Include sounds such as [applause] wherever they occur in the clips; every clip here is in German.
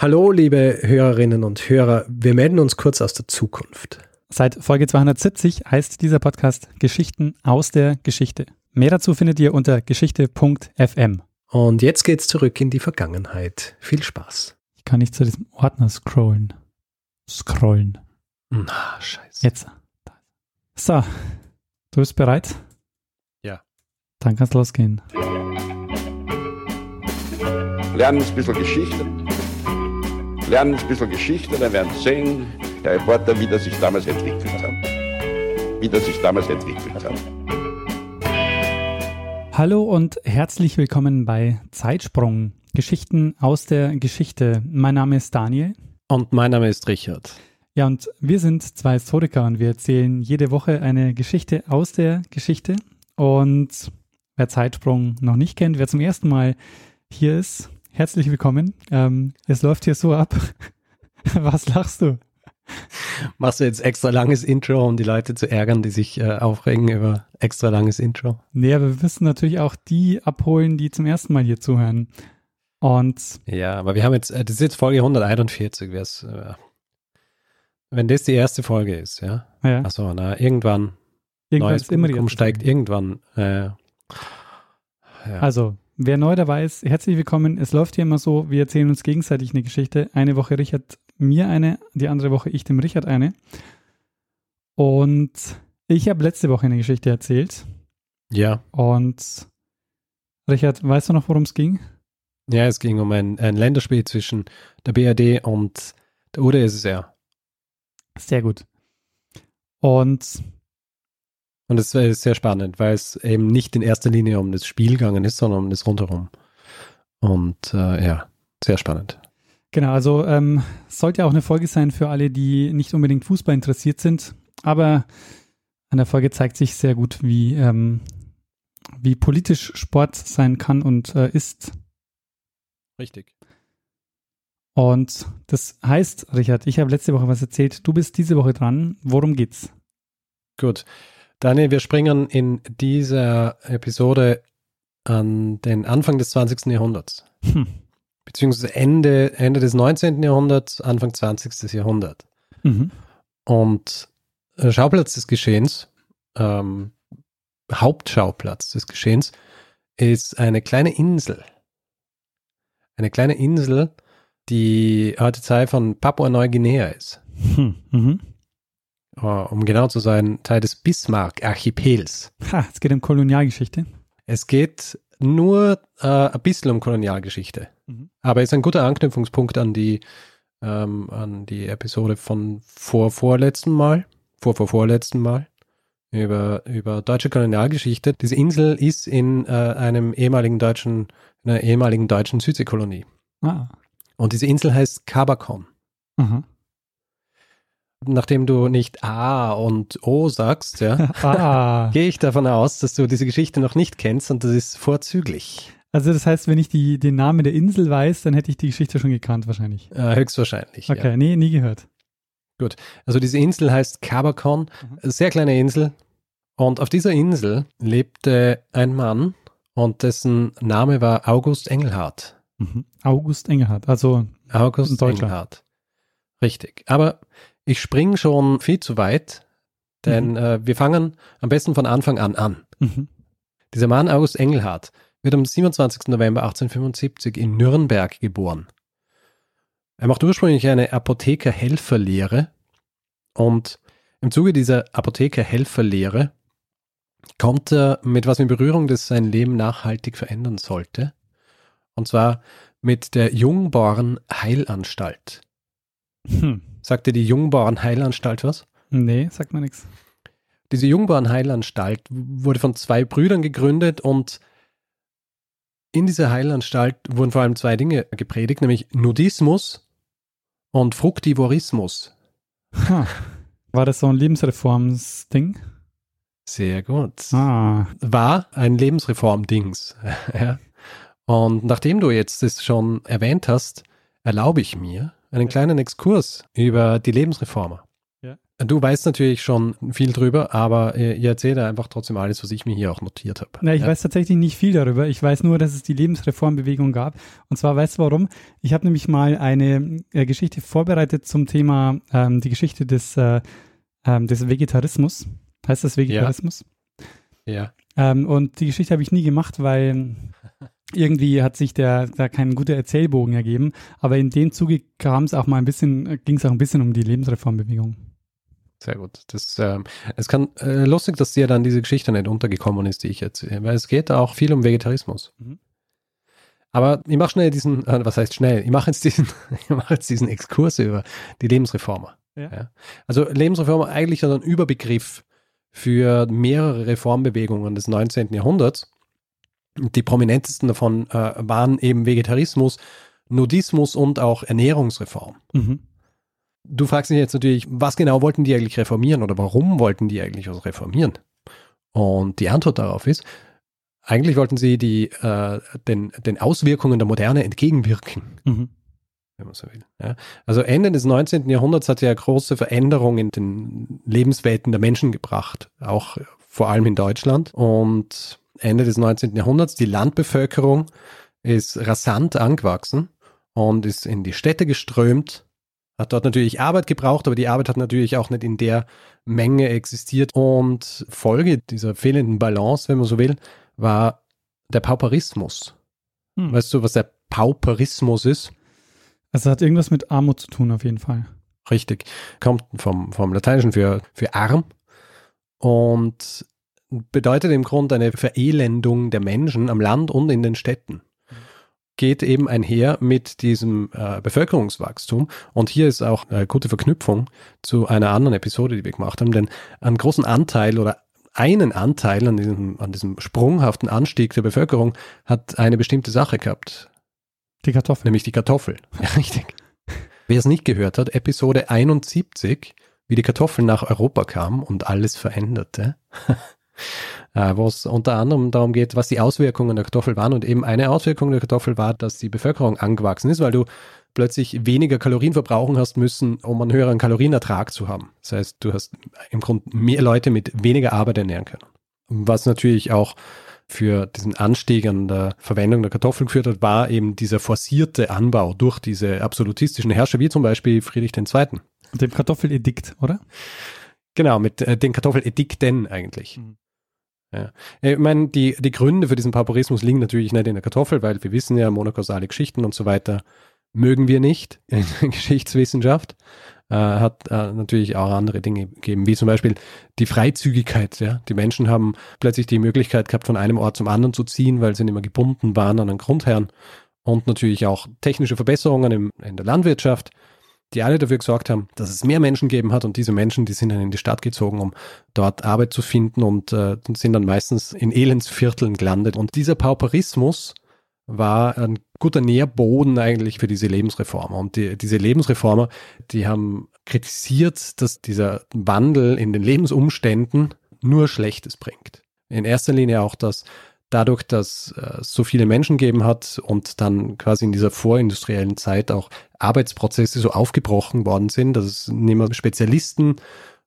Hallo, liebe Hörerinnen und Hörer. Wir melden uns kurz aus der Zukunft. Seit Folge 270 heißt dieser Podcast Geschichten aus der Geschichte. Mehr dazu findet ihr unter geschichte.fm. Und jetzt geht's zurück in die Vergangenheit. Viel Spaß. Ich kann nicht zu diesem Ordner scrollen. Scrollen. Na, scheiße. Jetzt. So, du bist bereit? Ja. Dann kann's losgehen. lernen ein bisschen Geschichte. Lernen ein bisschen Geschichte, dann werden Sie sehen, der Reporter, wie das sich damals entwickelt hat. Wie das sich damals entwickelt hat. Hallo und herzlich willkommen bei Zeitsprung. Geschichten aus der Geschichte. Mein Name ist Daniel. Und mein Name ist Richard. Ja, und wir sind zwei Historiker und wir erzählen jede Woche eine Geschichte aus der Geschichte. Und wer Zeitsprung noch nicht kennt, wer zum ersten Mal hier ist, herzlich willkommen. Ähm, es läuft hier so ab. [laughs] Was lachst du? Machst du jetzt extra langes Intro, um die Leute zu ärgern, die sich äh, aufregen über extra langes Intro? Nee, aber wir müssen natürlich auch die abholen, die zum ersten Mal hier zuhören. Und Ja, aber wir haben jetzt, äh, das ist jetzt Folge 141. Wär's, äh, wenn das die erste Folge ist, ja? ja, Achso, na, irgendwann, irgendwann neues ist immer die steigt irgendwann. Äh, ja. Also, wer neu dabei ist, herzlich willkommen. Es läuft hier immer so, wir erzählen uns gegenseitig eine Geschichte. Eine Woche Richard mir eine, die andere Woche ich dem Richard eine. Und ich habe letzte Woche eine Geschichte erzählt. ja. Und Richard, weißt du noch, worum es ging? Ja, es ging um ein, ein Länderspiel zwischen der BRD und der UdSSR. Sehr gut. Und Und es ist sehr spannend, weil es eben nicht in erster Linie um das Spiel gegangen ist, sondern um das rundherum. Und äh, ja, sehr spannend. Genau, also ähm, sollte auch eine Folge sein für alle, die nicht unbedingt Fußball interessiert sind. Aber an der Folge zeigt sich sehr gut, wie, ähm, wie politisch Sport sein kann und äh, ist. Richtig. Und das heißt, Richard, ich habe letzte Woche was erzählt. Du bist diese Woche dran. Worum geht's? Gut. Daniel, wir springen in dieser Episode an den Anfang des 20. Jahrhunderts. Hm. Beziehungsweise Ende, Ende des 19. Jahrhunderts, Anfang 20. Jahrhundert. Mhm. Und äh, Schauplatz des Geschehens, ähm, Hauptschauplatz des Geschehens, ist eine kleine Insel. Eine kleine Insel, die heute Teil von Papua-Neuguinea ist. Hm. Mhm. Äh, um genau zu sein, Teil des Bismarck-Archipels. Ha, es geht um Kolonialgeschichte. Es geht nur äh, ein bisschen um Kolonialgeschichte. Mhm. Aber ist ein guter Anknüpfungspunkt an die, ähm, an die Episode von vor vorletzten Mal, vor vor vorletzten Mal, über, über deutsche Kolonialgeschichte. Diese Insel ist in äh, einem ehemaligen deutschen, einer ehemaligen deutschen Südseekolonie. Ah. Und diese Insel heißt Kabakon. Aha. Nachdem du nicht A und O sagst, ja, [laughs] ah. gehe ich davon aus, dass du diese Geschichte noch nicht kennst und das ist vorzüglich. Also das heißt, wenn ich die, den Namen der Insel weiß, dann hätte ich die Geschichte schon gekannt wahrscheinlich. Äh, höchstwahrscheinlich. Okay, Ja. nee, nie gehört. Also diese Insel heißt Kabakon, Mhm. sehr kleine Insel. Und auf dieser Insel lebte ein Mann und dessen Name war August Engelhardt. Mhm. August Engelhardt, also August. Engelhardt. Richtig. Aber ich springe schon viel zu weit, denn Mhm. äh, wir fangen am besten von Anfang an an. mhm. Dieser Mann, August Engelhardt, wird am 27. November 1875 in Nürnberg geboren. Er macht ursprünglich eine Apotheker-Helferlehre und im Zuge dieser Apotheker-Helferlehre kommt er mit was in Berührung, das sein Leben nachhaltig verändern sollte. Und zwar mit der Jungborn Heilanstalt. Hm. Sagt dir die Jungborn Heilanstalt was? Nee, sagt mir nichts. Diese Jungborn Heilanstalt wurde von zwei Brüdern gegründet und in dieser Heilanstalt wurden vor allem zwei Dinge gepredigt, nämlich Nudismus und Fruktivorismus. Ha. War das so ein Lebensreformsding? Sehr gut. Ah. War ein Lebensreform-Dings. [laughs] ja. Und nachdem du jetzt das schon erwähnt hast, erlaube ich mir einen kleinen Exkurs über die Lebensreformer. Ja. Du weißt natürlich schon viel drüber, aber äh, ihr erzählt einfach trotzdem alles, was ich mir hier auch notiert habe. Na, ich ja? weiß tatsächlich nicht viel darüber. Ich weiß nur, dass es die Lebensreformbewegung gab. Und zwar weißt du warum? Ich habe nämlich mal eine äh, Geschichte vorbereitet zum Thema ähm, die Geschichte des, äh, ähm, des Vegetarismus. Heißt das Vegetarismus? Ja. Ähm, und die Geschichte habe ich nie gemacht, weil irgendwie hat sich der, da kein guter Erzählbogen ergeben. Aber in dem Zuge kam es auch mal ein bisschen, ging es auch ein bisschen um die Lebensreformbewegung. Sehr gut. Das, ähm, es kann äh, lustig, dass dir dann diese Geschichte nicht untergekommen ist, die ich erzähle, weil es geht auch viel um Vegetarismus. Mhm. Aber ich mache schnell diesen, äh, was heißt schnell? Ich mache jetzt diesen, [laughs] ich mache jetzt diesen Exkurs über die Lebensreformer. Ja. Ja. Also Lebensreformer eigentlich ein Überbegriff für mehrere Reformbewegungen des 19. Jahrhunderts. Die prominentesten davon äh, waren eben Vegetarismus, Nudismus und auch Ernährungsreform. Mhm. Du fragst dich jetzt natürlich, was genau wollten die eigentlich reformieren oder warum wollten die eigentlich was reformieren? Und die Antwort darauf ist, eigentlich wollten sie die, äh, den, den Auswirkungen der Moderne entgegenwirken, Mhm. wenn man so will. Ja? Also Ende des 19. Jahrhunderts hat ja große Veränderungen in den Lebenswelten der Menschen gebracht, auch vor allem in Deutschland. Und Ende des 19. Jahrhunderts, die Landbevölkerung ist rasant angewachsen und ist in die Städte geströmt hat dort natürlich Arbeit gebraucht, aber die Arbeit hat natürlich auch nicht in der Menge existiert. Und Folge dieser fehlenden Balance, wenn man so will, war der Pauperismus. Hm. Weißt du, was der Pauperismus ist? Also hat irgendwas mit Armut zu tun, auf jeden Fall. Richtig. Kommt vom, vom Lateinischen für, für arm und bedeutet im Grunde eine Verelendung der Menschen am Land und in den Städten geht eben einher mit diesem äh, Bevölkerungswachstum. Und hier ist auch eine gute Verknüpfung zu einer anderen Episode, die wir gemacht haben, denn einen großen Anteil oder einen Anteil an diesem, an diesem sprunghaften Anstieg der Bevölkerung hat eine bestimmte Sache gehabt, Die Kartoffel. nämlich die Kartoffel. [laughs] Ja, richtig. Wer es nicht gehört hat, Episode 71, wie die Kartoffel nach Europa kam und alles veränderte. [laughs] Äh, wo es unter anderem darum geht, was die Auswirkungen der Kartoffel waren. Und eben eine Auswirkung der Kartoffel war, dass die Bevölkerung angewachsen ist, weil du plötzlich weniger Kalorien verbrauchen hast müssen, um einen höheren Kalorienertrag zu haben. Das heißt, du hast im Grunde mehr Leute mit weniger Arbeit ernähren können. Was natürlich auch für diesen Anstieg an der Verwendung der Kartoffeln geführt hat, war eben dieser forcierte Anbau durch diese absolutistischen Herrscher, wie zum Beispiel Friedrich II. Dem Kartoffeledikt, oder? Genau, mit äh, den Kartoffeledikten eigentlich. Mhm. Ja. Ich meine, die, die Gründe für diesen Pauperismus liegen natürlich nicht in der Kartoffel, weil wir wissen ja, monokausale Geschichten und so weiter mögen wir nicht [laughs] in der Geschichtswissenschaft. Äh, hat äh, natürlich auch andere Dinge gegeben, wie zum Beispiel die Freizügigkeit. Ja? Die Menschen haben plötzlich die Möglichkeit gehabt, von einem Ort zum anderen zu ziehen, weil sie nicht mehr gebunden waren an einen Grundherrn. Und natürlich auch technische Verbesserungen im, in der Landwirtschaft die alle dafür gesorgt haben, dass es mehr Menschen gegeben hat und diese Menschen, die sind dann in die Stadt gezogen, um dort Arbeit zu finden und äh, sind dann meistens in Elendsvierteln gelandet. Und dieser Pauperismus war ein guter Nährboden eigentlich für diese Lebensreformer. Und die, diese Lebensreformer, die haben kritisiert, dass dieser Wandel in den Lebensumständen nur Schlechtes bringt. In erster Linie auch, dass dadurch, dass äh, so viele Menschen gegeben hat und dann quasi in dieser vorindustriellen Zeit auch Arbeitsprozesse so aufgebrochen worden sind, dass es nicht mehr Spezialisten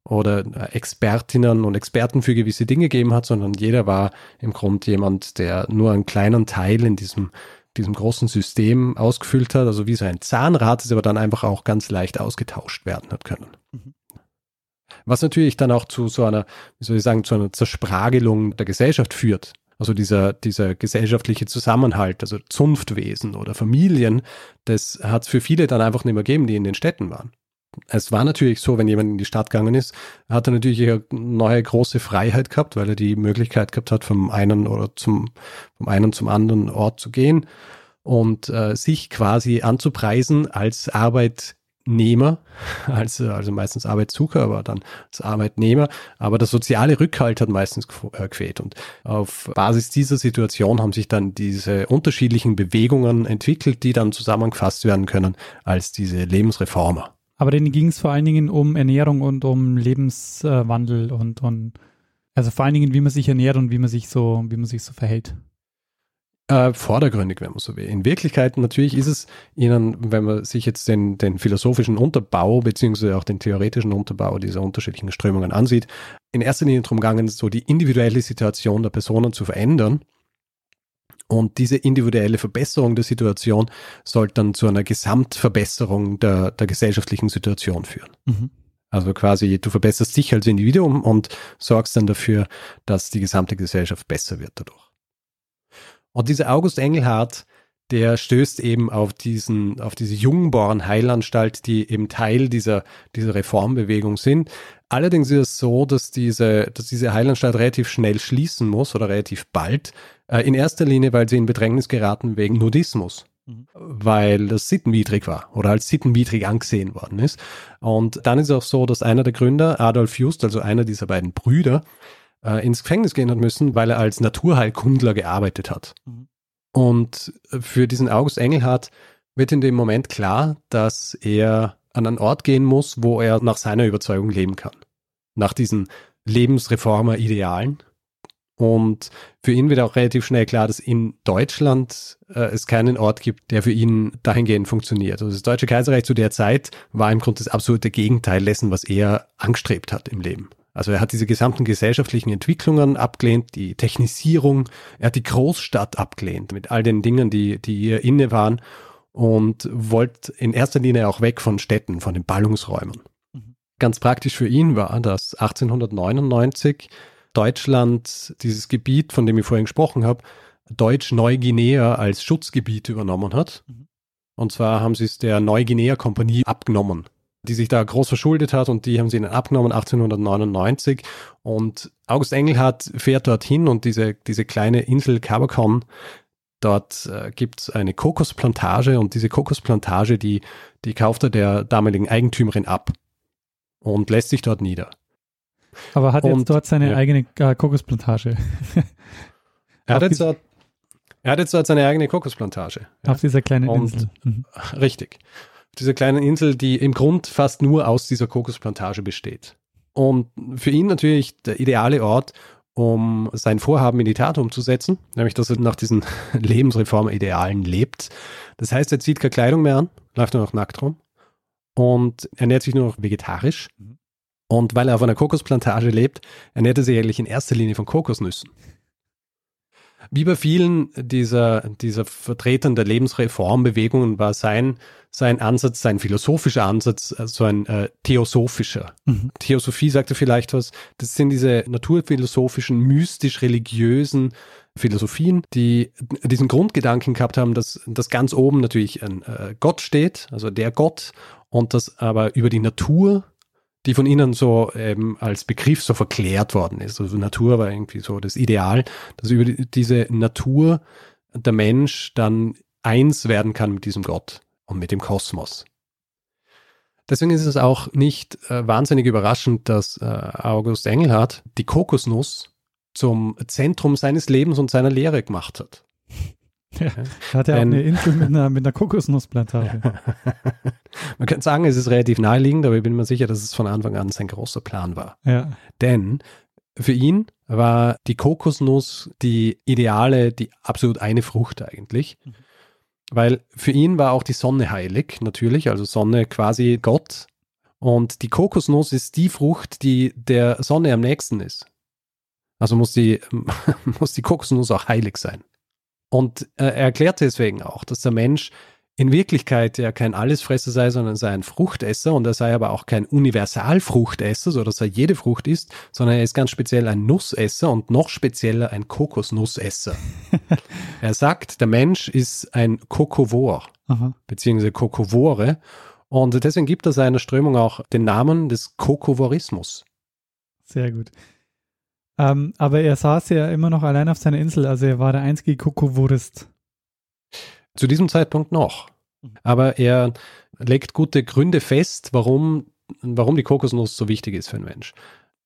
oder äh, Expertinnen und Experten für gewisse Dinge gegeben hat, sondern jeder war im Grunde jemand, der nur einen kleinen Teil in diesem, diesem großen System ausgefüllt hat, also wie so ein Zahnrad, das aber dann einfach auch ganz leicht ausgetauscht werden hat können. Mhm. Was natürlich dann auch zu so einer, wie soll ich sagen, zu einer Zerspragelung der Gesellschaft führt. Also dieser, dieser gesellschaftliche Zusammenhalt, also Zunftwesen oder Familien, das hat es für viele dann einfach nicht mehr gegeben, die in den Städten waren. Es war natürlich so, wenn jemand in die Stadt gegangen ist, hat er natürlich eine neue große Freiheit gehabt, weil er die Möglichkeit gehabt hat, vom einen oder zum, vom einen zum anderen Ort zu gehen und äh, sich quasi anzupreisen als Arbeitnehmer, als, also meistens Arbeitssucher, aber dann als Arbeitnehmer. Aber der soziale Rückhalt hat meistens äh, gefehlt. Und auf Basis dieser Situation haben sich dann diese unterschiedlichen Bewegungen entwickelt, die dann zusammengefasst werden können als diese Lebensreformer. Aber denen ging es vor allen Dingen um Ernährung und um Lebenswandel und, und also vor allen Dingen, wie man sich ernährt und wie man sich so, wie man sich so verhält. Äh, vordergründig, wenn man so will. In Wirklichkeit natürlich ist es ihnen, wenn man sich jetzt den, den philosophischen Unterbau beziehungsweise auch den theoretischen Unterbau dieser unterschiedlichen Strömungen ansieht, in erster Linie darum gegangen, so die individuelle Situation der Personen zu verändern. Und diese individuelle Verbesserung der Situation sollte dann zu einer Gesamtverbesserung der, der gesellschaftlichen Situation führen. Mhm. Also quasi, du verbesserst dich als Individuum und sorgst dann dafür, dass die gesamte Gesellschaft besser wird dadurch. Und dieser August Engelhardt, der stößt eben auf diesen, auf diese Jungborn Heilanstalt, die eben Teil dieser, dieser Reformbewegung sind. Allerdings ist es so, dass diese, dass diese Heilanstalt relativ schnell schließen muss oder relativ bald. Äh, in erster Linie, weil sie in Bedrängnis geraten wegen Nudismus. Mhm. Weil das sittenwidrig war oder als sittenwidrig angesehen worden ist. Und dann ist es auch so, dass einer der Gründer, Adolf Just, also einer dieser beiden Brüder, äh, ins Gefängnis gehen hat müssen, weil er als Naturheilkundler gearbeitet hat. Mhm. Und für diesen August Engelhardt wird in dem Moment klar, dass er an einen Ort gehen muss, wo er nach seiner Überzeugung leben kann. Nach diesen Lebensreformer-Idealen. Und für ihn wird auch relativ schnell klar, dass in Deutschland äh, es keinen Ort gibt, der für ihn dahingehend funktioniert. Also das Deutsche Kaiserreich zu der Zeit war im Grunde das absolute Gegenteil dessen, was er angestrebt hat im Leben. Also er hat diese gesamten gesellschaftlichen Entwicklungen abgelehnt, die Technisierung, er hat die Großstadt abgelehnt mit all den Dingen, die, die ihr inne waren und wollte in erster Linie auch weg von Städten, von den Ballungsräumen. Mhm. Ganz praktisch für ihn war, dass 1899 Deutschland dieses Gebiet, von dem ich vorhin gesprochen habe, Deutsch-Neuguinea als Schutzgebiet übernommen hat. Mhm. Und zwar haben sie es der Neuguinea-Kompanie abgenommen die sich da groß verschuldet hat und die haben sie ihnen abgenommen 1899 und August Engelhardt fährt dorthin und diese, diese kleine Insel Cabacon, dort äh, gibt es eine Kokosplantage und diese Kokosplantage, die, die kauft er der damaligen Eigentümerin ab und lässt sich dort nieder. Aber hat und, jetzt dort seine ja. eigene äh, Kokosplantage? [laughs] er, hat jetzt dort, er hat jetzt dort seine eigene Kokosplantage. Auf ja. dieser kleinen Insel. Mhm. Richtig dieser kleinen Insel, die im Grund fast nur aus dieser Kokosplantage besteht. Und für ihn natürlich der ideale Ort, um sein Vorhaben in die Tat umzusetzen, nämlich dass er nach diesen [laughs] Lebensreformidealen lebt. Das heißt, er zieht keine Kleidung mehr an, läuft nur noch nackt rum und ernährt sich nur noch vegetarisch. Und weil er auf einer Kokosplantage lebt, ernährt er sich eigentlich in erster Linie von Kokosnüssen. Wie bei vielen dieser, dieser Vertretern der Lebensreformbewegungen war sein, sein Ansatz, sein philosophischer Ansatz, äh, so ein äh, theosophischer. Mhm. Theosophie sagte vielleicht was, das sind diese naturphilosophischen, mystisch-religiösen Philosophien, die diesen Grundgedanken gehabt haben, dass, dass ganz oben natürlich ein äh, Gott steht, also der Gott, und dass aber über die Natur die von ihnen so ähm, als Begriff so verklärt worden ist. Also Natur war irgendwie so das Ideal, dass über die, diese Natur der Mensch dann eins werden kann mit diesem Gott und mit dem Kosmos. Deswegen ist es auch nicht äh, wahnsinnig überraschend, dass äh, August Engelhardt die Kokosnuss zum Zentrum seines Lebens und seiner Lehre gemacht hat. Ja, hat er auch eine Insel mit einer, mit einer Kokosnussplantage. [laughs] Man könnte sagen, es ist relativ naheliegend, aber ich bin mir sicher, dass es von Anfang an sein großer Plan war. Ja. Denn für ihn war die Kokosnuss die ideale, die absolut eine Frucht eigentlich. Mhm. Weil für ihn war auch die Sonne heilig, natürlich, also Sonne quasi Gott. Und die Kokosnuss ist die Frucht, die der Sonne am nächsten ist. Also muss die, [laughs] muss die Kokosnuss auch heilig sein. Und äh, er erklärt deswegen auch, dass der Mensch in Wirklichkeit ja kein Allesfresser sei, sondern sei ein Fruchtesser und er sei aber auch kein Universalfruchtesser, so dass er jede Frucht isst, sondern er ist ganz speziell ein Nussesser und noch spezieller ein Kokosnussesser. [laughs] er sagt, der Mensch ist ein Kokovor, beziehungsweise Kokovore und deswegen gibt er seiner Strömung auch den Namen des Kokovorismus. Sehr gut. Ähm, aber er saß ja immer noch allein auf seiner Insel, also er war der einzige Kokovorist. Zu diesem Zeitpunkt noch. Mhm. Aber er legt gute Gründe fest, warum, warum die Kokosnuss so wichtig ist für einen Mensch.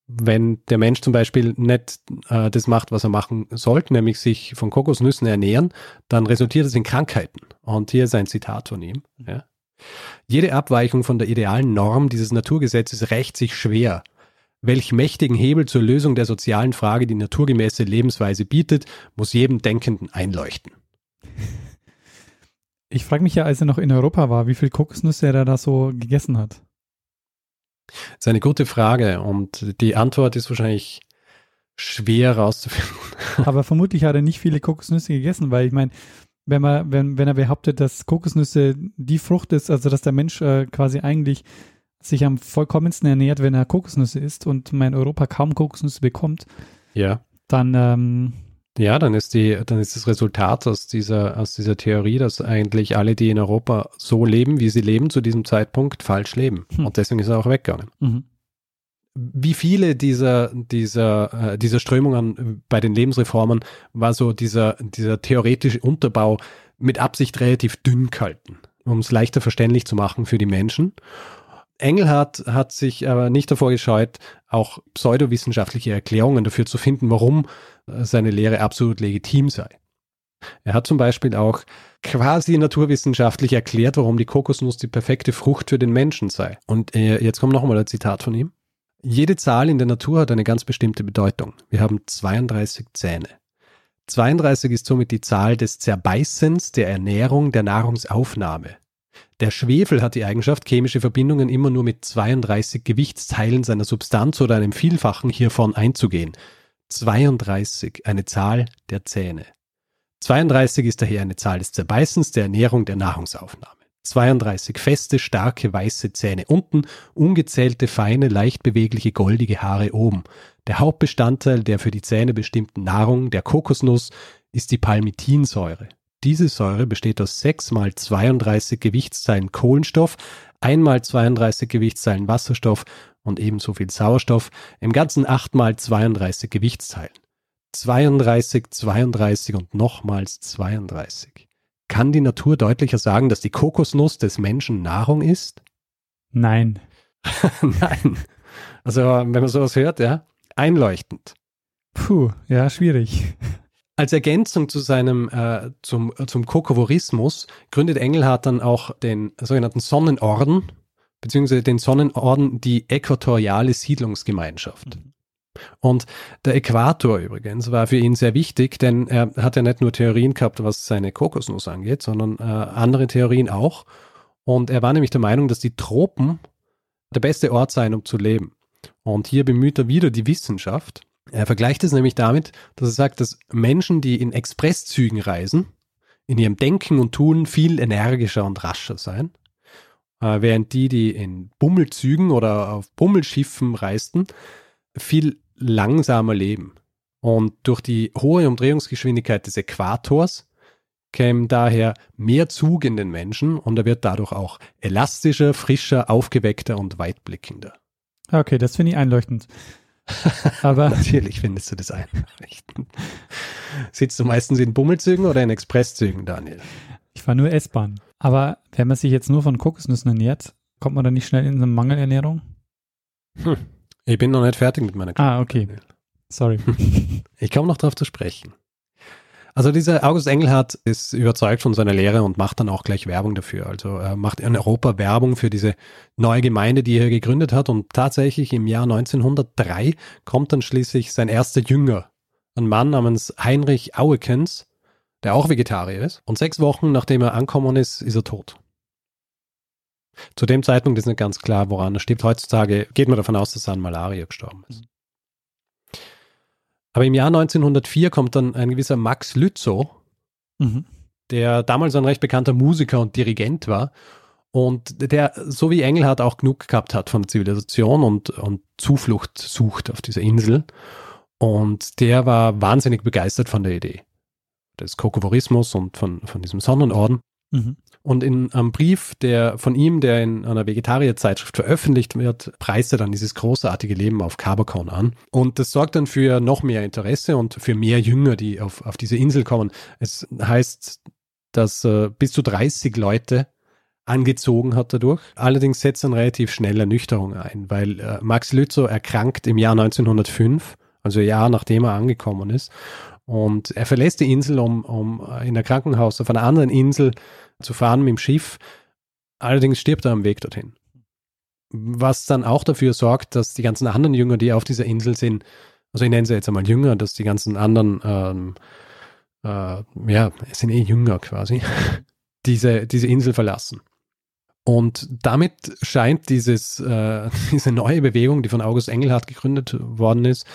Wenn der Mensch zum Beispiel nicht äh, das macht, was er machen sollte, nämlich sich von Kokosnüssen ernähren, dann resultiert es in Krankheiten. Und hier ist ein Zitat von ihm. Mhm. Ja. Jede Abweichung von der idealen Norm dieses Naturgesetzes rächt sich schwer Welch mächtigen Hebel zur Lösung der sozialen Frage die naturgemäße Lebensweise bietet, muss jedem Denkenden einleuchten. Ich frage mich ja, als er noch in Europa war, wie viel Kokosnüsse er da so gegessen hat. Das ist eine gute Frage und die Antwort ist wahrscheinlich schwer rauszufinden. [laughs] Aber vermutlich hat er nicht viele Kokosnüsse gegessen, weil ich meine, wenn man, wenn, wenn er behauptet, dass Kokosnüsse die Frucht ist, also dass der Mensch äh, quasi eigentlich sich am vollkommensten ernährt, wenn er Kokosnüsse isst und man in Europa kaum Kokosnüsse bekommt, Ja. dann ähm, Ja, dann ist die, dann ist das Resultat aus dieser, aus dieser Theorie, dass eigentlich alle, die in Europa so leben, wie sie leben, zu diesem Zeitpunkt falsch leben. Hm. Und deswegen ist er auch weggegangen. mhm. Wie viele dieser, dieser, äh, dieser Strömungen bei den Lebensreformen war so dieser, dieser theoretische Unterbau mit Absicht relativ dünn gehalten, um es leichter verständlich zu machen für die Menschen. Engelhardt hat sich aber nicht davor gescheut, auch pseudowissenschaftliche Erklärungen dafür zu finden, warum äh, seine Lehre absolut legitim sei. Er hat zum Beispiel auch quasi naturwissenschaftlich erklärt, warum die Kokosnuss die perfekte Frucht für den Menschen sei. Und äh, jetzt kommt nochmal ein Zitat von ihm. Jede Zahl in der Natur hat eine ganz bestimmte Bedeutung. Wir haben 32 Zähne. 32 ist somit die Zahl des Zerbeißens, der Ernährung, der Nahrungsaufnahme. Der Schwefel hat die Eigenschaft, chemische Verbindungen immer nur mit 32 Gewichtsteilen seiner Substanz oder einem Vielfachen hiervon einzugehen. 32, eine Zahl der Zähne. 32 ist daher eine Zahl des Zerbeißens, der Ernährung, der Nahrungsaufnahme. 32 feste, starke, weiße Zähne unten, ungezählte, feine, leicht bewegliche, goldige Haare oben. Der Hauptbestandteil der für die Zähne bestimmten Nahrung, der Kokosnuss, ist die Palmitinsäure. Diese Säure besteht aus 6 mal 32 Gewichtsteilen Kohlenstoff, 1 mal 32 Gewichtsteilen Wasserstoff und ebenso viel Sauerstoff, im Ganzen 8 mal 32 Gewichtsteilen. 32, 32 und nochmals 32. Kann die Natur deutlicher sagen, dass die Kokosnuss des Menschen Nahrung ist? Nein. [laughs] Nein. Also, wenn man sowas hört, ja, einleuchtend. Puh, ja, schwierig. Als Ergänzung zu seinem äh, zum, zum Kokovorismus gründet Engelhardt dann auch den sogenannten Sonnenorden, beziehungsweise den Sonnenorden, die äquatoriale Siedlungsgemeinschaft. Und der Äquator übrigens war für ihn sehr wichtig, denn er hat ja nicht nur Theorien gehabt, was seine Kokosnuss angeht, sondern äh, andere Theorien auch. Und er war nämlich der Meinung, dass die Tropen der beste Ort seien, um zu leben. Und hier bemüht er wieder die Wissenschaft. Er vergleicht es nämlich damit, dass er sagt, dass Menschen, die in Expresszügen reisen, in ihrem Denken und Tun viel energischer und rascher seien, äh, während die, die in Bummelzügen oder auf Bummelschiffen reisten, viel langsamer leben. Und durch die hohe Umdrehungsgeschwindigkeit des Äquators käme daher mehr Zug in den Menschen und er wird dadurch auch elastischer, frischer, aufgeweckter und weitblickender. Okay, das finde ich einleuchtend. [laughs] Aber Natürlich findest du das einleuchtend. Sitzt du meistens in Bummelzügen oder in Expresszügen, Daniel? ich fahre nur S-Bahn. Aber wenn man sich jetzt nur von Kokosnüssen ernährt, kommt man dann nicht schnell in eine Mangelernährung? Hm. Ich bin noch nicht fertig mit meiner Ah, okay. Sorry. [laughs] Ich komme noch darauf zu sprechen. Also dieser August Engelhardt ist überzeugt von seiner Lehre und macht dann auch gleich Werbung dafür. Also er macht in Europa Werbung für diese neue Gemeinde, die er gegründet hat. Und tatsächlich im Jahr 1903 kommt dann schließlich sein erster Jünger, ein Mann namens Heinrich Auekens, der auch Vegetarier ist. Und sechs Wochen nachdem er ankommen ist, ist er tot. Zu dem Zeitpunkt ist nicht ganz klar, woran er stirbt. Heutzutage geht man davon aus, dass er an Malaria gestorben ist. Aber im Jahr 1904 kommt dann ein gewisser Max Lützow, Mhm. der damals ein recht bekannter Musiker und Dirigent war und der, so wie Engelhardt, auch genug gehabt hat von der Zivilisation und, und Zuflucht sucht auf dieser Insel. Und der war wahnsinnig begeistert von der Idee des Kokovorismus und von, von diesem Sonnenorden. Mhm. Und in einem Brief, der von ihm, der in einer Vegetarierzeitschrift veröffentlicht wird, preist er dann dieses großartige Leben auf Cabacon an. Und das sorgt dann für noch mehr Interesse und für mehr Jünger, die auf, auf diese Insel kommen. Es heißt, dass äh, bis zu 30 Leute angezogen hat dadurch. Allerdings setzt dann relativ schnell Ernüchterung ein, weil äh, Max Lützow erkrankt im Jahr 1905, also ein Jahr nachdem er angekommen ist. Und er verlässt die Insel, um, um in ein Krankenhaus auf einer anderen Insel zu fahren mit dem Schiff. Allerdings stirbt er am Weg dorthin. Was dann auch dafür sorgt, dass die ganzen anderen Jünger, die auf dieser Insel sind, also ich nenne sie jetzt einmal Jünger, dass die ganzen anderen ähm, äh, ja, sind eh jünger quasi, [laughs] diese, diese Insel verlassen. Und damit scheint dieses, äh, [laughs] diese neue Bewegung, die von August Engelhardt gegründet worden ist,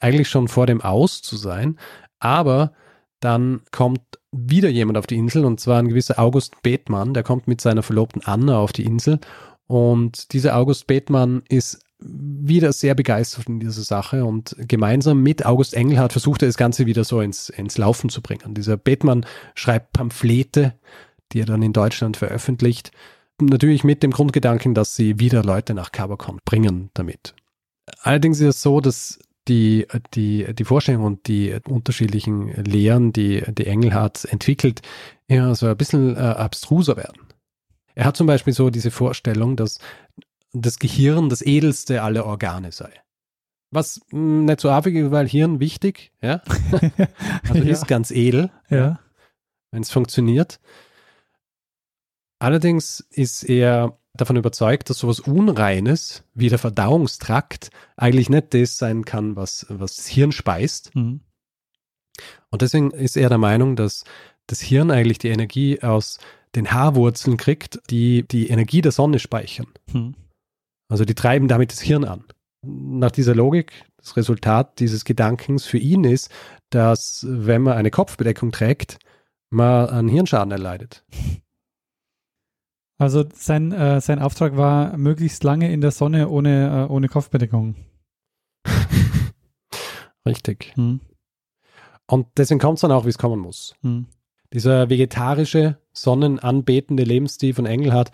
eigentlich schon vor dem Aus zu sein. Aber dann kommt wieder jemand auf die Insel und zwar ein gewisser August Bethmann, der kommt mit seiner Verlobten Anna auf die Insel. Und dieser August Bethmann ist wieder sehr begeistert von dieser Sache und gemeinsam mit August Engelhardt versucht er das Ganze wieder so ins, ins Laufen zu bringen. Dieser Bethmann schreibt Pamphlete, die er dann in Deutschland veröffentlicht. Natürlich mit dem Grundgedanken, dass sie wieder Leute nach Cabacon bringen damit. Allerdings ist es so, dass die, die, die Vorstellung und die unterschiedlichen Lehren, die, die Engelhardt entwickelt, immer so ein bisschen äh, abstruser werden. Er hat zum Beispiel so diese Vorstellung, dass das Gehirn das edelste aller Organe sei. Was mh, hm, nicht so affig ist, weil Hirn wichtig, ja. [laughs] Also ja. ist ganz edel, ja. wenn es funktioniert. Allerdings ist er davon überzeugt, dass sowas Unreines wie der Verdauungstrakt eigentlich nicht das sein kann, was, was das Hirn speist. Mhm. Und deswegen ist er der Meinung, dass das Hirn eigentlich die Energie aus den Haarwurzeln kriegt, die die Energie der Sonne speichern. Mhm. Also die treiben damit das Hirn an. Nach dieser Logik, das Resultat dieses Gedankens für ihn ist, dass wenn man eine Kopfbedeckung trägt, man einen Hirnschaden erleidet. [laughs] Also sein, äh, sein Auftrag war möglichst lange in der Sonne ohne, äh, ohne Kopfbedeckung. [laughs] Richtig. Hm. Und deswegen kommt es dann auch, wie es kommen muss. Hm. Dieser vegetarische, sonnenanbetende Lebensstil von Engelhardt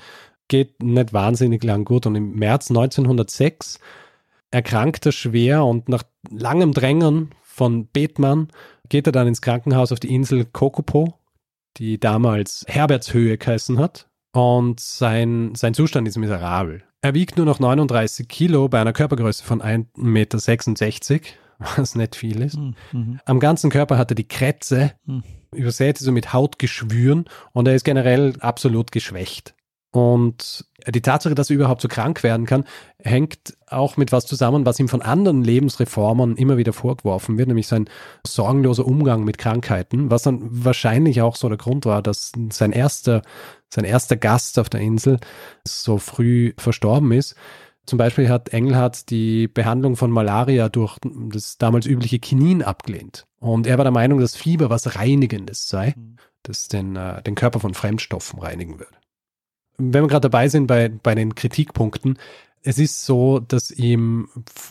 geht nicht wahnsinnig lang gut. Und im März 1906 erkrankt er schwer und nach langem Drängen von Bethmann geht er dann ins Krankenhaus auf die Insel Kokopo, die damals Herbertshöhe geheißen hat. Und sein, sein Zustand ist miserabel. Er wiegt nur noch 39 Kilo bei einer Körpergröße von 1,66 Meter, [laughs] was nicht viel ist. Hm, mhm. Am ganzen Körper hat er die Krätze, mhm. übersät so mit Hautgeschwüren und er ist generell absolut geschwächt. Und die Tatsache, dass er überhaupt so krank werden kann, hängt auch mit was zusammen, was ihm von anderen Lebensreformern immer wieder vorgeworfen wird, nämlich sein sorgenloser Umgang mit Krankheiten, was dann wahrscheinlich auch so der Grund war, dass sein erster, sein erster Gast auf der Insel so früh verstorben ist. Zum Beispiel hat Engelhardt die Behandlung von Malaria durch das damals übliche Kinin abgelehnt. Und er war der Meinung, dass Fieber was Reinigendes sei, mhm. das den, äh, den Körper von Fremdstoffen reinigen würde wenn wir gerade dabei sind bei, bei den Kritikpunkten, es ist so, dass ihm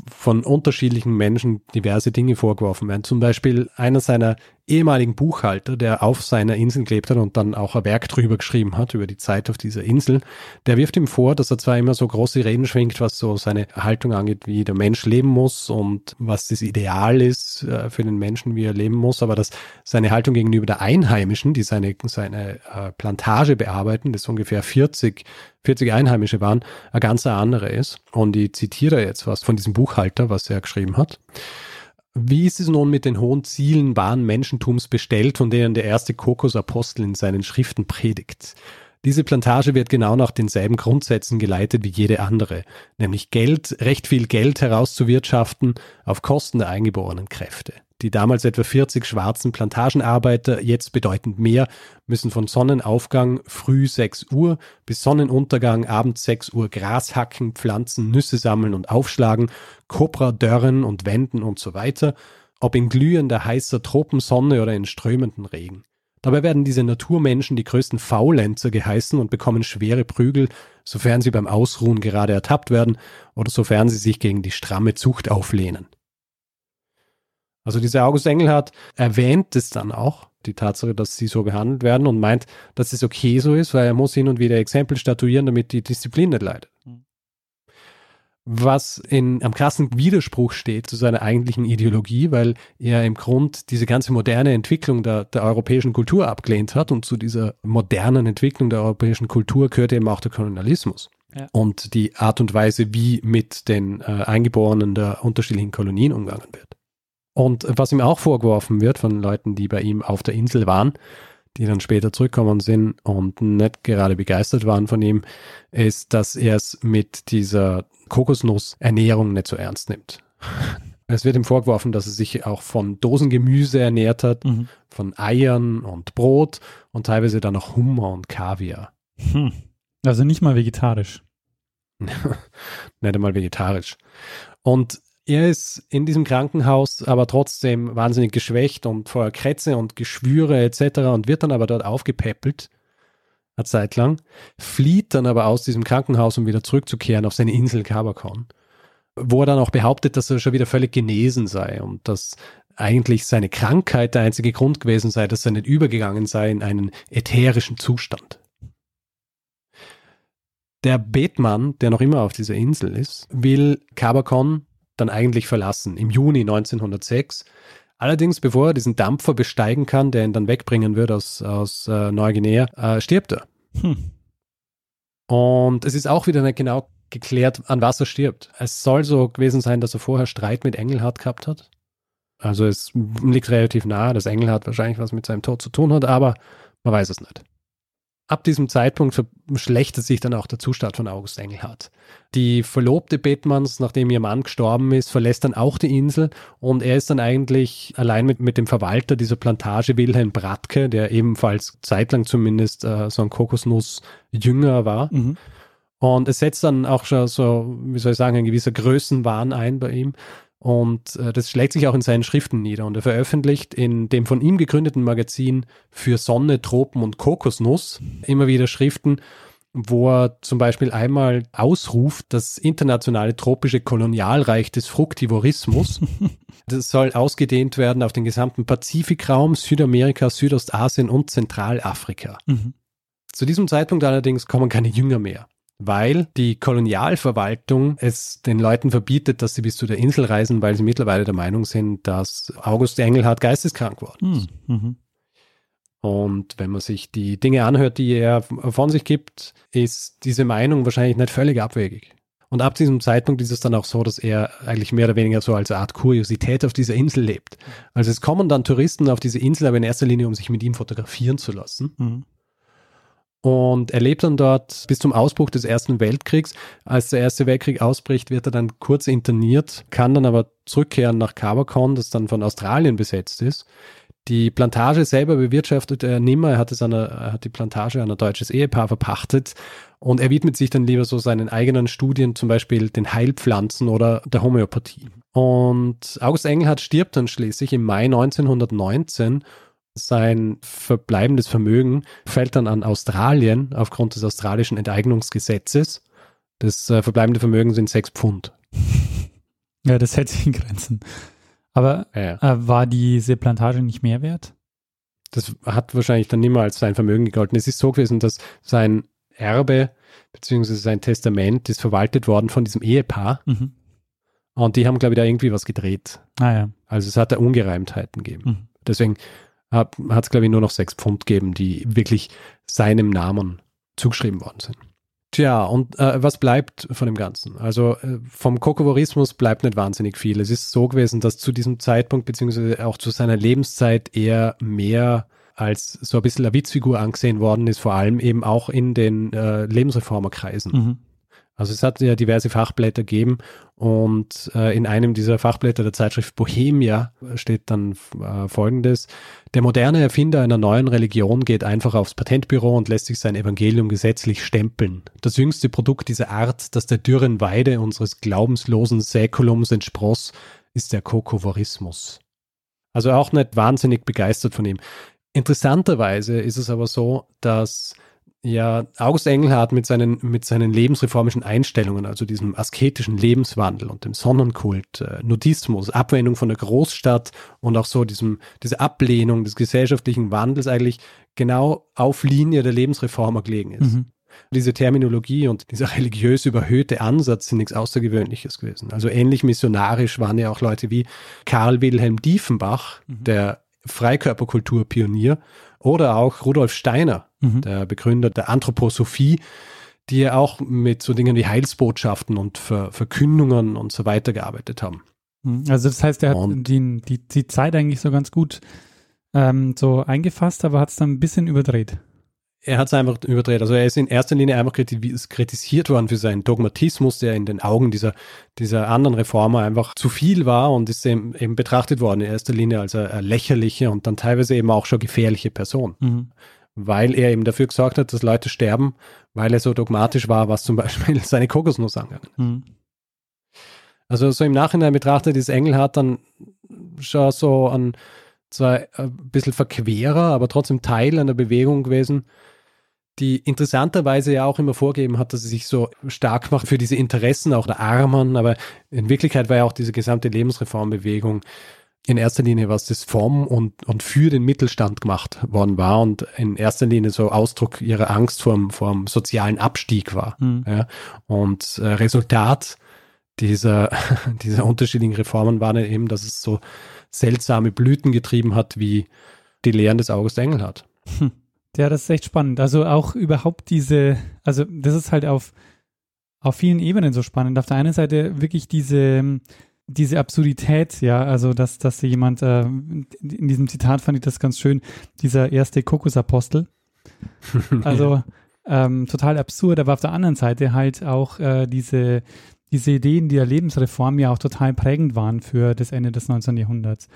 von unterschiedlichen Menschen diverse Dinge vorgeworfen werden. Zum Beispiel einer seiner ehemaligen Buchhalter, der auf seiner Insel gelebt hat und dann auch ein Werk drüber geschrieben hat, über die Zeit auf dieser Insel, der wirft ihm vor, dass er zwar immer so große Reden schwingt, was so seine Haltung angeht, wie der Mensch leben muss und was das Ideal ist äh, für den Menschen, wie er leben muss, aber dass seine Haltung gegenüber der Einheimischen, die seine, seine äh, Plantage bearbeiten, das ungefähr 40 40 Einheimische waren, eine ganz andere ist. Und ich zitiere jetzt was von diesem Buchhalter, was er geschrieben hat. Wie ist es nun mit den hohen Zielen wahren Menschentums bestellt, von denen der erste Kokosapostel in seinen Schriften predigt? Diese Plantage wird genau nach denselben Grundsätzen geleitet wie jede andere, nämlich Geld, recht viel Geld herauszuwirtschaften auf Kosten der eingeborenen Kräfte. Die damals etwa 40 schwarzen Plantagenarbeiter, jetzt bedeutend mehr, müssen von Sonnenaufgang früh 6 Uhr bis Sonnenuntergang abends 6 Uhr Gras hacken, pflanzen, Nüsse sammeln und aufschlagen, Kopra dörren und wenden und so weiter, ob in glühender heißer Tropensonne oder in strömenden Regen. Dabei werden diese Naturmenschen die größten Faulenzer geheißen und bekommen schwere Prügel, sofern sie beim Ausruhen gerade ertappt werden oder sofern sie sich gegen die stramme Zucht auflehnen. Also dieser August Engelhardt erwähnt es dann auch, die Tatsache, dass sie so behandelt werden und meint, dass es okay so ist, weil er muss hin und wieder Exempel statuieren, damit die Disziplin nicht leidet was in am krassen Widerspruch steht zu seiner eigentlichen Ideologie, weil er im Grund diese ganze moderne Entwicklung der, der europäischen Kultur abgelehnt hat und zu dieser modernen Entwicklung der europäischen Kultur gehört eben auch der Kolonialismus. Ja. Und die Art und Weise, wie mit den äh, Eingeborenen der unterschiedlichen Kolonien umgegangen wird. Und was ihm auch vorgeworfen wird von Leuten, die bei ihm auf der Insel waren, die dann später zurückkommen sind und nicht gerade begeistert waren von ihm, ist, dass er es mit dieser Kokosnussernährung nicht so ernst nimmt. [laughs] Es wird ihm vorgeworfen, dass er sich auch von Dosengemüse ernährt hat, Mhm. von Eiern und Brot und teilweise dann noch Hummer und Kaviar. Hm. Also nicht mal vegetarisch. [laughs] Nicht einmal vegetarisch. Und er ist in diesem Krankenhaus aber trotzdem wahnsinnig geschwächt und voller Krätze und Geschwüre etc. und wird dann aber dort aufgepäppelt, eine Zeit lang, flieht dann aber aus diesem Krankenhaus, um wieder zurückzukehren auf seine Insel Kabakon, wo er dann auch behauptet, dass er schon wieder völlig genesen sei und dass eigentlich seine Krankheit der einzige Grund gewesen sei, dass er nicht übergegangen sei in einen ätherischen Zustand. Der Betmann, der noch immer auf dieser Insel ist, will Kabakon dann eigentlich verlassen im Juni 1906. Allerdings, bevor er diesen Dampfer besteigen kann, der ihn dann wegbringen wird aus, aus äh, Neuguinea, äh, stirbt er. Hm. Und es ist auch wieder nicht genau geklärt, an was er stirbt. Es soll so gewesen sein, dass er vorher Streit mit Engelhardt gehabt hat. Also es liegt relativ nahe, dass Engelhardt wahrscheinlich was mit seinem Tod zu tun hat, aber man weiß es nicht. Ab diesem Zeitpunkt verschlechtert sich dann auch der Zustand von August Engelhardt. Die Verlobte Bettmanns, nachdem ihr Mann gestorben ist, verlässt dann auch die Insel und er ist dann eigentlich allein mit, mit dem Verwalter dieser Plantage Wilhelm Bratke, der ebenfalls zeitlang zumindest äh, so ein Kokosnuss-Jünger war. Mhm. Und es setzt dann auch schon so, wie soll ich sagen, ein gewisser Größenwahn ein bei ihm. Und äh, das schlägt sich auch in seinen Schriften nieder. Und er veröffentlicht in dem von ihm gegründeten Magazin für Sonne, Tropen und Kokosnuss immer wieder Schriften, wo er zum Beispiel einmal ausruft, das internationale tropische Kolonialreich des Fruktivorismus. [laughs] das soll ausgedehnt werden auf den gesamten Pazifikraum, Südamerika, Südostasien und Zentralafrika. Mhm. Zu diesem Zeitpunkt allerdings kommen keine Jünger mehr, weil die Kolonialverwaltung es den Leuten verbietet, dass sie bis zu der Insel reisen, weil sie mittlerweile der Meinung sind, dass August Engelhardt geisteskrank worden ist. Hm. Mhm. Und wenn man sich die Dinge anhört, die er von sich gibt, ist diese Meinung wahrscheinlich nicht völlig abwegig. Und ab diesem Zeitpunkt ist es dann auch so, dass er eigentlich mehr oder weniger so als eine Art Kuriosität auf dieser Insel lebt. Also es kommen dann Touristen auf diese Insel, aber in erster Linie, um sich mit ihm fotografieren zu lassen. Mhm. Und er lebt dann dort bis zum Ausbruch des Ersten Weltkriegs. Als der Erste Weltkrieg ausbricht, wird er dann kurz interniert, kann dann aber zurückkehren nach Cabacon, das dann von Australien besetzt ist. Die Plantage selber bewirtschaftet er nimmer. Er hat, es einer, er hat die Plantage an ein deutsches Ehepaar verpachtet und er widmet sich dann lieber so seinen eigenen Studien, zum Beispiel den Heilpflanzen oder der Homöopathie. Und August Engelhardt stirbt dann schließlich im Mai 1919 sein verbleibendes Vermögen fällt dann an Australien aufgrund des australischen Enteignungsgesetzes. Das äh, verbleibende Vermögen sind sechs Pfund. [laughs] Ja, das hält sich in Grenzen. Aber Ja, äh, war diese Plantage nicht mehr wert? das hat wahrscheinlich dann nimmer als sein Vermögen gegolten. Es ist so gewesen, dass sein Erbe bzw. sein Testament ist verwaltet worden von diesem Ehepaar Mhm. und die haben, glaube ich, da irgendwie was gedreht. Ah ja. Also es hat da Ungereimtheiten gegeben. Mhm. Deswegen hat es, glaube ich, nur noch sechs Pfund gegeben, die wirklich seinem Namen zugeschrieben worden sind. Tja, und äh, was bleibt von dem Ganzen? Also äh, vom Kokovorismus bleibt nicht wahnsinnig viel. Es ist so gewesen, dass zu diesem Zeitpunkt, beziehungsweise auch zu seiner Lebenszeit, er mehr als so ein bisschen eine Witzfigur angesehen worden ist, vor allem eben auch in den äh, Lebensreformerkreisen. Mhm. Also es hat ja diverse Fachblätter gegeben und äh, in einem dieser Fachblätter der Zeitschrift Bohemia steht dann äh, folgendes. Der moderne Erfinder einer neuen Religion geht einfach aufs Patentbüro und lässt sich sein Evangelium gesetzlich stempeln. Das jüngste Produkt dieser Art, das der dürren Weide unseres glaubenslosen Säkulums entspross, ist der Kokovorismus. Also auch nicht wahnsinnig begeistert von ihm. Interessanterweise ist es aber so, dass ja, August Engelhardt mit seinen, mit seinen lebensreformischen Einstellungen, also diesem asketischen Lebenswandel und dem Sonnenkult, äh, Nudismus, Abwendung von der Großstadt und auch so diesem, diese Ablehnung des gesellschaftlichen Wandels eigentlich genau auf Linie der Lebensreformer gelegen ist. Mhm. Diese Terminologie und dieser religiös überhöhte Ansatz sind nichts Außergewöhnliches gewesen. Also ähnlich missionarisch waren ja auch Leute wie Karl Wilhelm Diefenbach, Mhm. der Freikörperkulturpionier, oder auch Rudolf Steiner, Mhm. der Begründer der Anthroposophie, die ja auch mit so Dingen wie Heilsbotschaften und Ver Verkündungen und so weiter gearbeitet haben. Mhm. Also das heißt, er hat die, die, die Zeit eigentlich so ganz gut ähm, so eingefasst, aber hat es dann ein bisschen überdreht. Er hat es einfach überdreht. Also er ist in erster Linie einfach kritisiert worden für seinen Dogmatismus, der in den Augen dieser, dieser anderen Reformer einfach zu viel war und ist eben, eben betrachtet worden in erster Linie als eine, eine lächerliche und dann teilweise eben auch schon gefährliche Person. Mhm. Weil er eben dafür gesorgt hat, dass Leute sterben, weil er so dogmatisch war, was zum [laughs] Beispiel seine Kokosnuss angegangen. Mhm. Also so im Nachhinein betrachtet ist Engelhardt dann schon so ein zwar ein bisschen verquerer, aber trotzdem Teil einer Bewegung gewesen, die interessanterweise ja auch immer vorgeben hat, dass sie sich so stark macht für diese Interessen auch der Armen, aber in Wirklichkeit war ja auch diese gesamte Lebensreformbewegung in erster Linie was das vom und, und für den Mittelstand gemacht worden war und in erster Linie so Ausdruck ihrer Angst vor dem sozialen Abstieg war. Mhm. Ja. Und äh, Resultat dieser, [laughs] dieser unterschiedlichen Reformen war dann eben, dass es so seltsame Blüten getrieben hat, wie die Lehren des August Engelhardt. Hm. Ja, das ist echt spannend. Also auch überhaupt diese, also das ist halt auf, auf vielen Ebenen so spannend. Auf der einen Seite wirklich diese, diese Absurdität, ja, also dass, dass jemand, äh, in diesem Zitat fand ich das ganz schön, dieser erste Kokosapostel. [laughs] Also ähm, total absurd, aber auf der anderen Seite halt auch äh, diese, diese Ideen der Lebensreform ja auch total prägend waren für das Ende des 19. Jahrhunderts.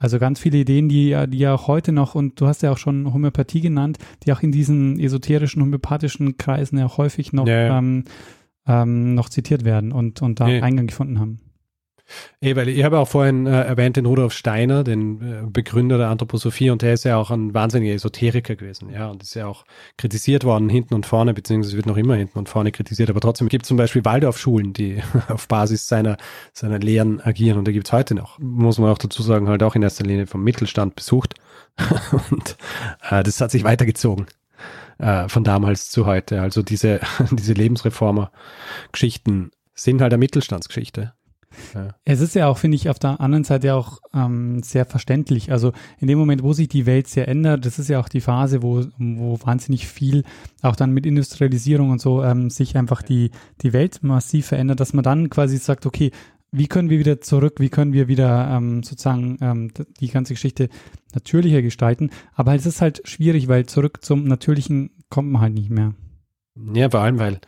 Also ganz viele Ideen, die, die ja auch heute noch, und du hast ja auch schon Homöopathie genannt, die auch in diesen esoterischen, homöopathischen Kreisen ja häufig noch, ja, ja. Ähm, ähm, noch zitiert werden und, und da ja. Eingang gefunden haben. Eh, weil ich habe auch vorhin äh, erwähnt den Rudolf Steiner, den äh, Begründer der Anthroposophie, und der ist ja auch ein wahnsinniger Esoteriker gewesen, ja, und ist ja auch kritisiert worden hinten und vorne, beziehungsweise wird noch immer hinten und vorne kritisiert, aber trotzdem gibt es zum Beispiel Waldorfschulen, die [laughs] auf Basis seiner, seiner Lehren agieren, und da gibt es heute noch, muss man auch dazu sagen, halt auch in erster Linie vom Mittelstand besucht, [laughs] und äh, das hat sich weitergezogen äh, von damals zu heute, also diese, [laughs] diese Lebensreformer-Geschichten sind halt eine Mittelstandsgeschichte. Ja. Es ist ja auch, finde ich, auf der anderen Seite auch ähm, sehr verständlich. Also in dem Moment, wo sich die Welt sehr ändert, das ist ja auch die Phase, wo, wo wahnsinnig viel, auch dann mit Industrialisierung und so, ähm, sich einfach die, die Welt massiv verändert, dass man dann quasi sagt, okay, wie können wir wieder zurück, wie können wir wieder ähm, sozusagen ähm, die ganze Geschichte natürlicher gestalten. Aber es ist halt schwierig, weil zurück zum Natürlichen kommt man halt nicht mehr. Ja, vor allem, weil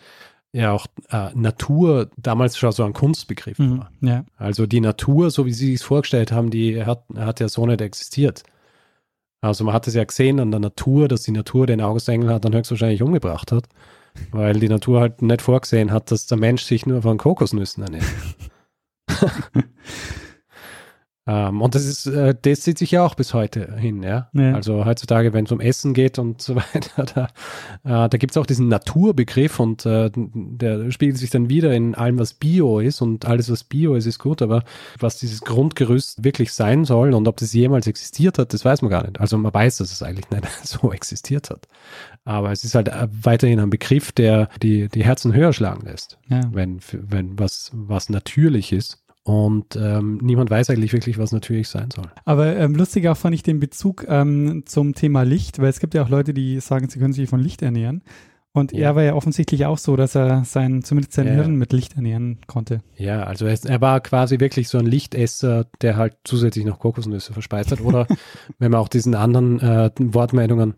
ja auch äh, Natur damals schon so ein Kunstbegriff mhm, war. Ja. Also die Natur, so wie Sie es vorgestellt haben, die hat, hat ja so nicht existiert. Also man hat es ja gesehen an der Natur, dass die Natur den August Engelhardt dann höchstwahrscheinlich umgebracht hat, weil die Natur halt nicht vorgesehen hat, dass der Mensch sich nur von Kokosnüssen ernährt. [laughs] Ähm, und das ist, äh, das zieht sich ja auch bis heute hin, ja. ja. Also heutzutage, wenn es um Essen geht und so [laughs] weiter, da, äh, da gibt es auch diesen Naturbegriff und äh, der spiegelt sich dann wieder in allem, was Bio ist und alles, was Bio ist, ist gut, aber was dieses Grundgerüst wirklich sein soll und ob das jemals existiert hat, das weiß man gar nicht. Also man weiß, dass es eigentlich nicht [laughs] so existiert hat. Aber es ist halt äh, weiterhin ein Begriff, der die, die Herzen höher schlagen lässt, ja. wenn, wenn was, was natürlich ist. Und ähm, niemand weiß eigentlich wirklich, was natürlich sein soll. Aber ähm, lustig auch fand ich den Bezug ähm, zum Thema Licht, weil es gibt ja auch Leute, die sagen, sie können sich von Licht ernähren. Und ja. er war ja offensichtlich auch so, dass er sein, zumindest sein ja. Hirn mit Licht ernähren konnte. Ja, also er, er, war quasi wirklich so ein Lichtesser, der halt zusätzlich noch Kokosnüsse verspeist hat. Oder [laughs] wenn man auch diesen anderen äh, Wortmeldungen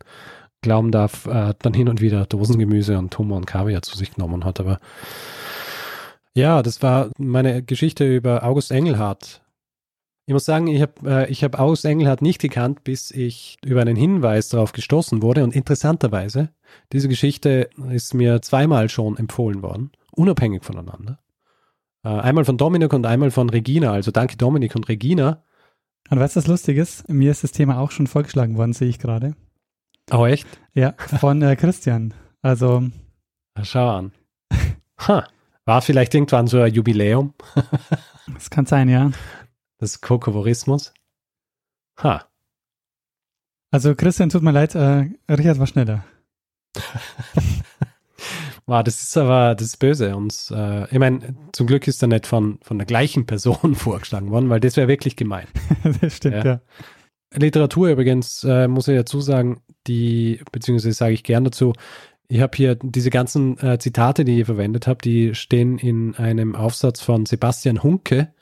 glauben darf, äh, dann hin und wieder Dosengemüse und Hummer und Kaviar zu sich genommen hat. Aber ja, das war meine Geschichte über August Engelhardt. Ich muss sagen, ich habe äh, hab August Engelhardt nicht gekannt, bis ich über einen Hinweis darauf gestoßen wurde. Und interessanterweise, diese Geschichte ist mir zweimal schon empfohlen worden, unabhängig voneinander. Äh, einmal von Dominik und einmal von Regina. Also danke Dominik und Regina. Und weißt du, was lustig ist? Mir ist das Thema auch schon vorgeschlagen worden, sehe ich gerade. Oh, echt? Ja, von äh, Christian. Also. schau an. [laughs] Ha. War vielleicht irgendwann so ein Jubiläum? das kann sein, ja. Das Kokovorismus? Ha. Also Christian, tut mir leid, äh, Richard war schneller. [laughs] wow, das ist aber, das ist böse. Und äh, ich meine, zum Glück ist er nicht von, von der gleichen Person [laughs] vorgeschlagen worden, weil das wäre wirklich gemein. [laughs] das stimmt, ja. ja. Literatur übrigens, äh, muss ich dazu sagen, die, beziehungsweise sage ich gern dazu, ich habe hier diese ganzen äh, Zitate, die ihr verwendet habt, die stehen in einem Aufsatz von Sebastian Hunke,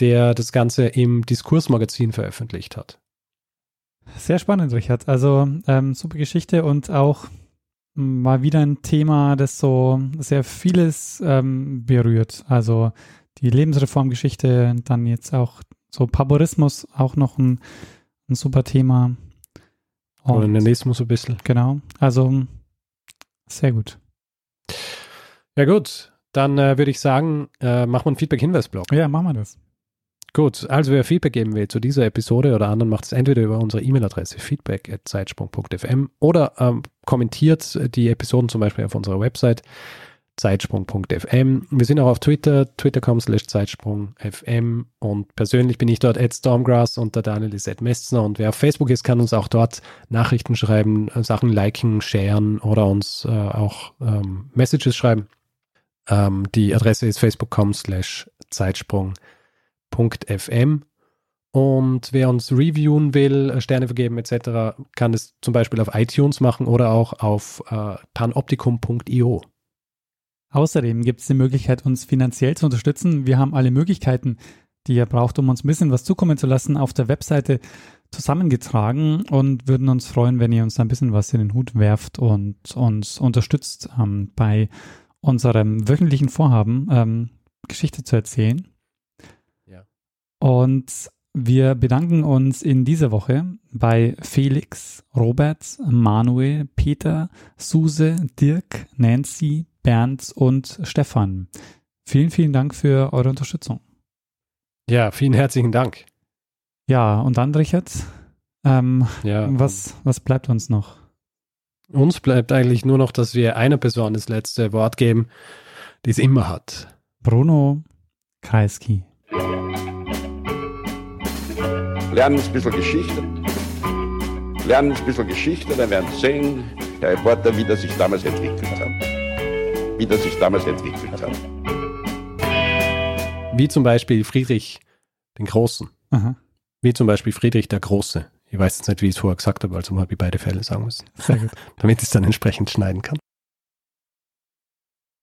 der das Ganze im Diskursmagazin veröffentlicht hat. Sehr spannend, Richard. Also ähm, super Geschichte und auch mal wieder ein Thema, das so sehr vieles ähm, berührt. Also die Lebensreformgeschichte, dann jetzt auch so Paborismus, auch noch ein, ein super Thema. Kolonialismus ein bisschen. Genau, also sehr gut. Ja gut, dann äh, würde ich sagen, äh, machen wir einen Feedback-Hinweis-Blog. Ja, machen wir das. Gut, also wer Feedback geben will zu dieser Episode oder anderen, macht es entweder über unsere E-Mail-Adresse feedback.zeitsprung.fm oder ähm, kommentiert die Episoden zum Beispiel auf unserer Website zeitsprung.fm. Wir sind auch auf Twitter, twitter.com slash zeitsprung.fm und persönlich bin ich dort at Stormgrass und der Daniel ist at Messner und wer auf Facebook ist, kann uns auch dort Nachrichten schreiben, Sachen liken, sharen oder uns äh, auch ähm, Messages schreiben. Ähm, die Adresse ist facebook.com slash zeitsprung.fm und wer uns reviewen will, äh, Sterne vergeben etc., kann es zum Beispiel auf iTunes machen oder auch auf äh, panoptikum.io. Außerdem gibt es die Möglichkeit, uns finanziell zu unterstützen. Wir haben alle Möglichkeiten, die ihr braucht, um uns ein bisschen was zukommen zu lassen, auf der Webseite zusammengetragen und würden uns freuen, wenn ihr uns ein bisschen was in den Hut werft und uns unterstützt ähm, bei unserem wöchentlichen Vorhaben, ähm, Geschichte zu erzählen. Ja. Und wir bedanken uns in dieser Woche bei Felix, Robert, Manuel, Peter, Suse, Dirk, Nancy, Bernd und Stefan. Vielen, vielen Dank für eure Unterstützung. Ja, vielen herzlichen Dank. Ja, und dann, Richard, ähm, Ja. was, was bleibt uns noch? Uns bleibt eigentlich nur noch, dass wir einer Person das letzte Wort geben, die es immer hat. Bruno Kreisky. Lernen ein bisschen Geschichte. Lernen ein bisschen Geschichte, dann werden Sie sehen, der Reporter, wie das sich damals entwickelt hat. Wie das sich damals entwickelt hat. Wie zum Beispiel Friedrich den Großen. Aha, Wie zum Beispiel Friedrich der Große. Ich weiß jetzt nicht, wie ich es vorher gesagt habe, also habe ich beide Fälle sagen müssen. sehr gut. [laughs] Damit ich es dann entsprechend schneiden kann.